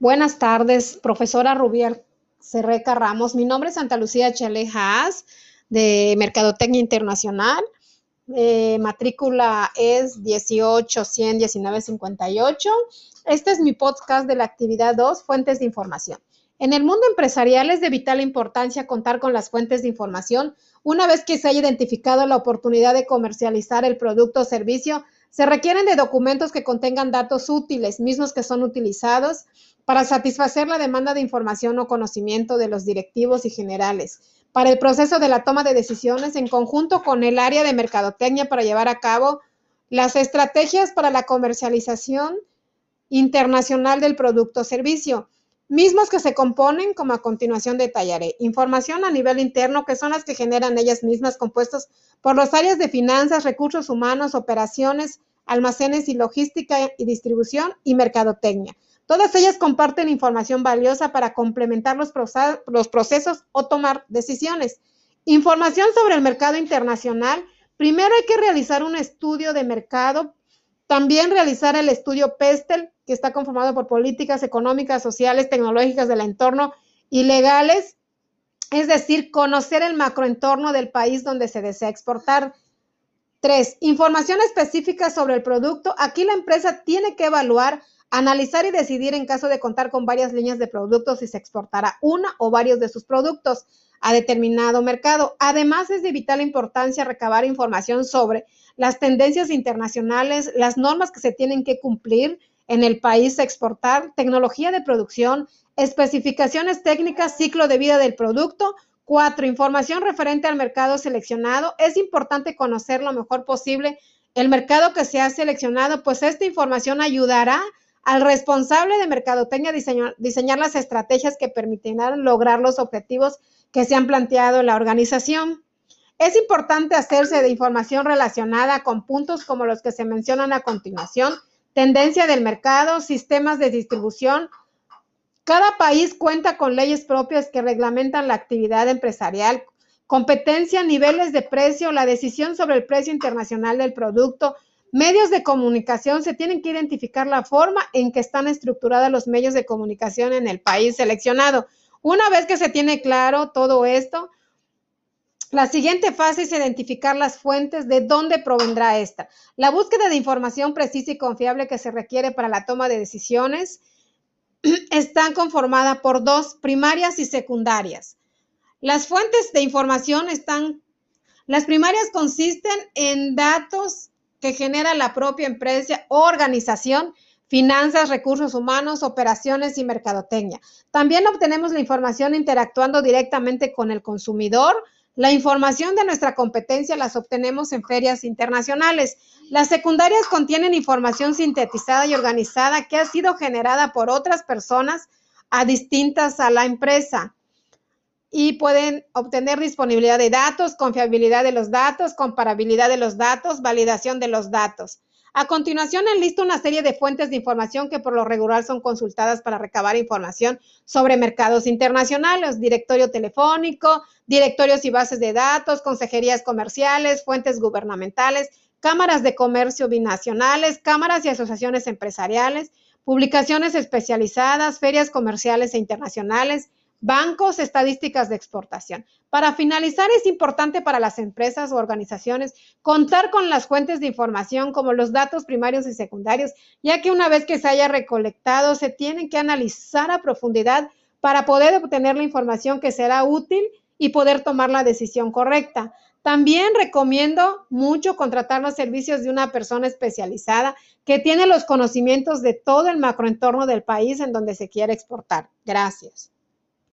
Buenas tardes, profesora Rubier Cerreca Ramos. Mi nombre es Santa Lucía Chale Haas, de Mercadotecnia Internacional. Eh, matrícula es 18-100-1958. Este es mi podcast de la actividad 2, Fuentes de Información. En el mundo empresarial es de vital importancia contar con las fuentes de información. Una vez que se haya identificado la oportunidad de comercializar el producto o servicio, se requieren de documentos que contengan datos útiles, mismos que son utilizados para satisfacer la demanda de información o conocimiento de los directivos y generales, para el proceso de la toma de decisiones en conjunto con el área de mercadotecnia para llevar a cabo las estrategias para la comercialización internacional del producto o servicio, mismos que se componen, como a continuación detallaré, información a nivel interno, que son las que generan ellas mismas, compuestos por las áreas de finanzas, recursos humanos, operaciones, almacenes y logística y distribución y mercadotecnia. Todas ellas comparten información valiosa para complementar los, los procesos o tomar decisiones. Información sobre el mercado internacional. Primero hay que realizar un estudio de mercado también realizar el estudio PESTEL, que está conformado por políticas económicas, sociales, tecnológicas del entorno y legales, es decir, conocer el macroentorno del país donde se desea exportar. Tres, información específica sobre el producto. Aquí la empresa tiene que evaluar, analizar y decidir en caso de contar con varias líneas de productos si se exportará una o varios de sus productos a determinado mercado. Además, es de vital importancia recabar información sobre las tendencias internacionales, las normas que se tienen que cumplir en el país a exportar, tecnología de producción, especificaciones técnicas, ciclo de vida del producto. Cuatro, información referente al mercado seleccionado. Es importante conocer lo mejor posible el mercado que se ha seleccionado, pues esta información ayudará al responsable de mercadotecnia diseñar, diseñar las estrategias que permitirán lograr los objetivos que se han planteado en la organización. Es importante hacerse de información relacionada con puntos como los que se mencionan a continuación, tendencia del mercado, sistemas de distribución. Cada país cuenta con leyes propias que reglamentan la actividad empresarial, competencia, niveles de precio, la decisión sobre el precio internacional del producto, medios de comunicación. Se tienen que identificar la forma en que están estructurados los medios de comunicación en el país seleccionado. Una vez que se tiene claro todo esto, la siguiente fase es identificar las fuentes de dónde provendrá esta. La búsqueda de información precisa y confiable que se requiere para la toma de decisiones está conformada por dos, primarias y secundarias. Las fuentes de información están, las primarias consisten en datos que genera la propia empresa organización, finanzas, recursos humanos, operaciones y mercadotecnia. También obtenemos la información interactuando directamente con el consumidor, la información de nuestra competencia las obtenemos en ferias internacionales. Las secundarias contienen información sintetizada y organizada que ha sido generada por otras personas a distintas a la empresa y pueden obtener disponibilidad de datos, confiabilidad de los datos, comparabilidad de los datos, validación de los datos. A continuación, enlisto una serie de fuentes de información que por lo regular son consultadas para recabar información sobre mercados internacionales, directorio telefónico, directorios y bases de datos, consejerías comerciales, fuentes gubernamentales, cámaras de comercio binacionales, cámaras y asociaciones empresariales, publicaciones especializadas, ferias comerciales e internacionales, bancos, estadísticas de exportación. Para finalizar, es importante para las empresas o organizaciones contar con las fuentes de información como los datos primarios y secundarios, ya que una vez que se haya recolectado, se tienen que analizar a profundidad para poder obtener la información que será útil y poder tomar la decisión correcta. También recomiendo mucho contratar los servicios de una persona especializada que tiene los conocimientos de todo el macroentorno del país en donde se quiere exportar. Gracias.